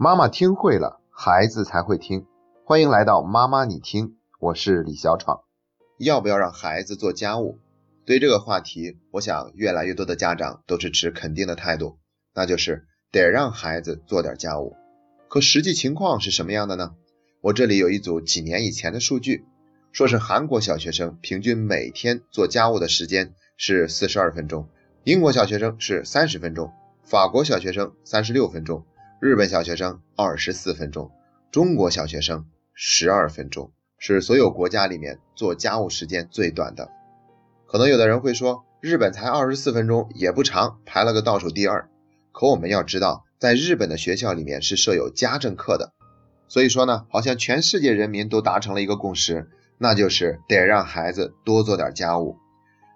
妈妈听会了，孩子才会听。欢迎来到妈妈你听，我是李小闯。要不要让孩子做家务？对这个话题，我想越来越多的家长都是持肯定的态度，那就是得让孩子做点家务。可实际情况是什么样的呢？我这里有一组几年以前的数据，说是韩国小学生平均每天做家务的时间是四十二分钟，英国小学生是三十分钟，法国小学生三十六分钟。日本小学生二十四分钟，中国小学生十二分钟，是所有国家里面做家务时间最短的。可能有的人会说，日本才二十四分钟也不长，排了个倒数第二。可我们要知道，在日本的学校里面是设有家政课的，所以说呢，好像全世界人民都达成了一个共识，那就是得让孩子多做点家务。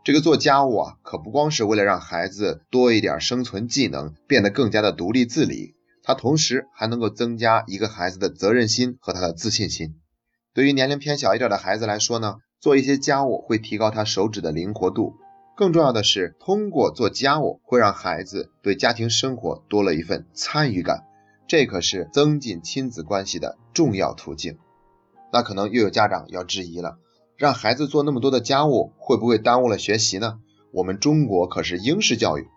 这个做家务啊，可不光是为了让孩子多一点生存技能，变得更加的独立自理。它同时还能够增加一个孩子的责任心和他的自信心。对于年龄偏小一点的孩子来说呢，做一些家务会提高他手指的灵活度。更重要的是，通过做家务会让孩子对家庭生活多了一份参与感，这可是增进亲子关系的重要途径。那可能又有家长要质疑了：让孩子做那么多的家务，会不会耽误了学习呢？我们中国可是英式教育。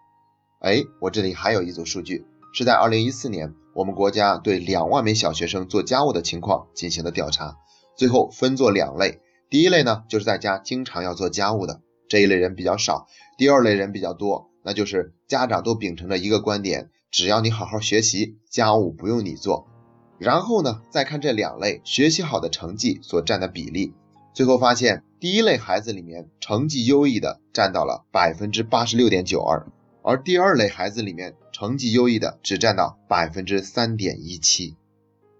哎，我这里还有一组数据。是在二零一四年，我们国家对两万名小学生做家务的情况进行的调查，最后分作两类。第一类呢，就是在家经常要做家务的这一类人比较少；第二类人比较多，那就是家长都秉承着一个观点：只要你好好学习，家务不用你做。然后呢，再看这两类学习好的成绩所占的比例，最后发现第一类孩子里面成绩优异的占到了百分之八十六点九二。而第二类孩子里面，成绩优异的只占到百分之三点一七。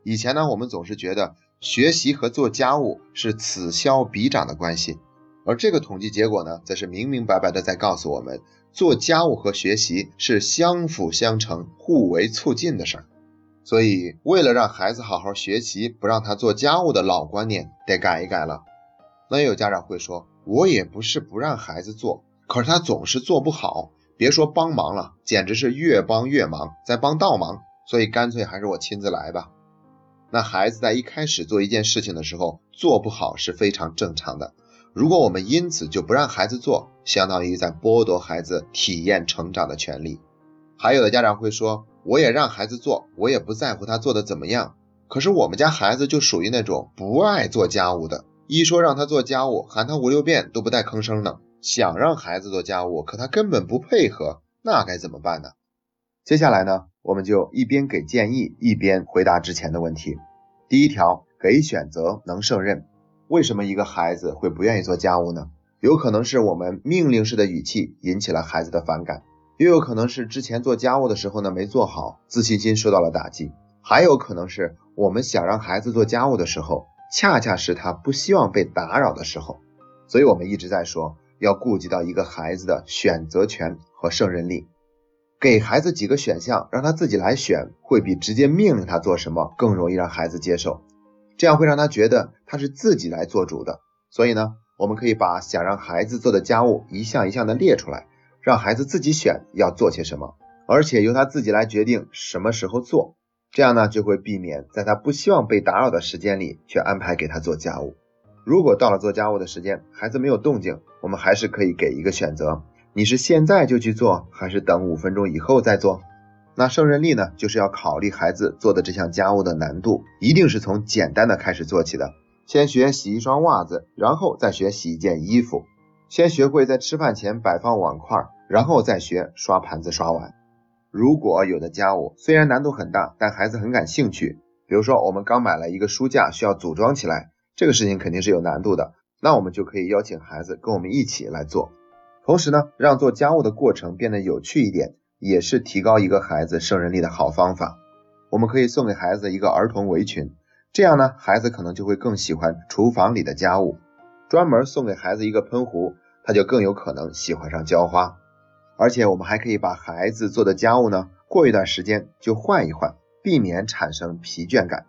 以前呢，我们总是觉得学习和做家务是此消彼长的关系，而这个统计结果呢，则是明明白白的在告诉我们，做家务和学习是相辅相成、互为促进的事儿。所以，为了让孩子好好学习，不让他做家务的老观念得改一改了。那有家长会说，我也不是不让孩子做，可是他总是做不好。别说帮忙了，简直是越帮越忙，在帮倒忙，所以干脆还是我亲自来吧。那孩子在一开始做一件事情的时候做不好是非常正常的。如果我们因此就不让孩子做，相当于在剥夺孩子体验成长的权利。还有的家长会说，我也让孩子做，我也不在乎他做的怎么样。可是我们家孩子就属于那种不爱做家务的，一说让他做家务，喊他五六遍都不带吭声的。想让孩子做家务，可他根本不配合，那该怎么办呢？接下来呢，我们就一边给建议，一边回答之前的问题。第一条，给选择能胜任。为什么一个孩子会不愿意做家务呢？有可能是我们命令式的语气引起了孩子的反感，也有可能是之前做家务的时候呢没做好，自信心受到了打击，还有可能是我们想让孩子做家务的时候，恰恰是他不希望被打扰的时候。所以我们一直在说。要顾及到一个孩子的选择权和胜任力，给孩子几个选项，让他自己来选，会比直接命令他做什么更容易让孩子接受。这样会让他觉得他是自己来做主的。所以呢，我们可以把想让孩子做的家务一项一项的列出来，让孩子自己选要做些什么，而且由他自己来决定什么时候做。这样呢，就会避免在他不希望被打扰的时间里去安排给他做家务。如果到了做家务的时间，孩子没有动静，我们还是可以给一个选择：你是现在就去做，还是等五分钟以后再做？那胜任力呢，就是要考虑孩子做的这项家务的难度，一定是从简单的开始做起的。先学洗一双袜子，然后再学洗一件衣服；先学会在吃饭前摆放碗筷，然后再学刷盘子、刷碗。如果有的家务虽然难度很大，但孩子很感兴趣，比如说我们刚买了一个书架，需要组装起来。这个事情肯定是有难度的，那我们就可以邀请孩子跟我们一起来做，同时呢，让做家务的过程变得有趣一点，也是提高一个孩子胜任力的好方法。我们可以送给孩子一个儿童围裙，这样呢，孩子可能就会更喜欢厨房里的家务。专门送给孩子一个喷壶，他就更有可能喜欢上浇花。而且我们还可以把孩子做的家务呢，过一段时间就换一换，避免产生疲倦感。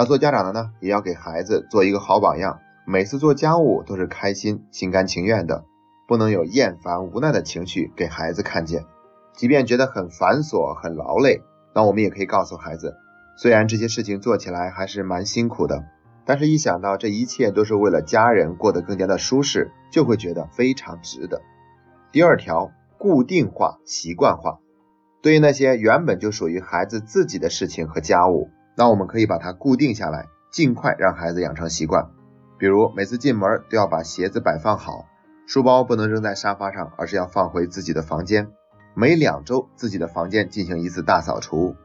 那做家长的呢，也要给孩子做一个好榜样，每次做家务都是开心、心甘情愿的，不能有厌烦、无奈的情绪给孩子看见。即便觉得很繁琐、很劳累，那我们也可以告诉孩子，虽然这些事情做起来还是蛮辛苦的，但是一想到这一切都是为了家人过得更加的舒适，就会觉得非常值得。第二条，固定化、习惯化。对于那些原本就属于孩子自己的事情和家务，那我们可以把它固定下来，尽快让孩子养成习惯。比如每次进门都要把鞋子摆放好，书包不能扔在沙发上，而是要放回自己的房间。每两周自己的房间进行一次大扫除，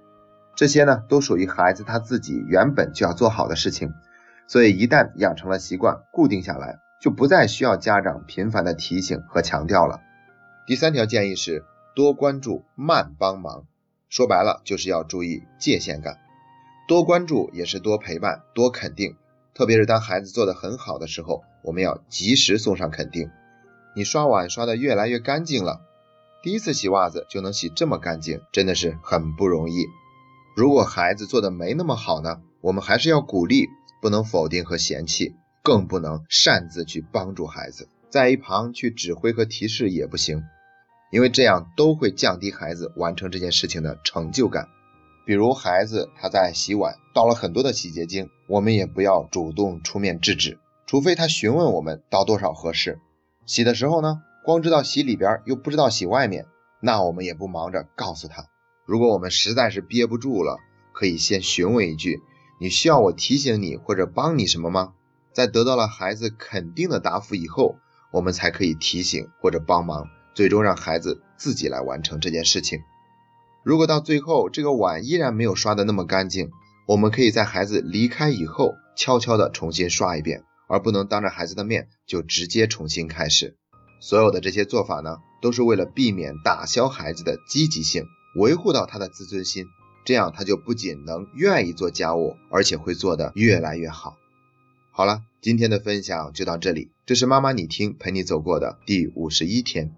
这些呢都属于孩子他自己原本就要做好的事情。所以一旦养成了习惯，固定下来，就不再需要家长频繁的提醒和强调了。第三条建议是。多关注，慢帮忙，说白了就是要注意界限感。多关注也是多陪伴，多肯定。特别是当孩子做得很好的时候，我们要及时送上肯定。你刷碗刷得越来越干净了，第一次洗袜子就能洗这么干净，真的是很不容易。如果孩子做的没那么好呢，我们还是要鼓励，不能否定和嫌弃，更不能擅自去帮助孩子，在一旁去指挥和提示也不行。因为这样都会降低孩子完成这件事情的成就感。比如孩子他在洗碗倒了很多的洗洁精，我们也不要主动出面制止，除非他询问我们倒多少合适。洗的时候呢，光知道洗里边又不知道洗外面，那我们也不忙着告诉他。如果我们实在是憋不住了，可以先询问一句：“你需要我提醒你或者帮你什么吗？”在得到了孩子肯定的答复以后，我们才可以提醒或者帮忙。最终让孩子自己来完成这件事情。如果到最后这个碗依然没有刷的那么干净，我们可以在孩子离开以后悄悄的重新刷一遍，而不能当着孩子的面就直接重新开始。所有的这些做法呢，都是为了避免打消孩子的积极性，维护到他的自尊心，这样他就不仅能愿意做家务，而且会做得越来越好。好了，今天的分享就到这里，这是妈妈你听陪你走过的第五十一天。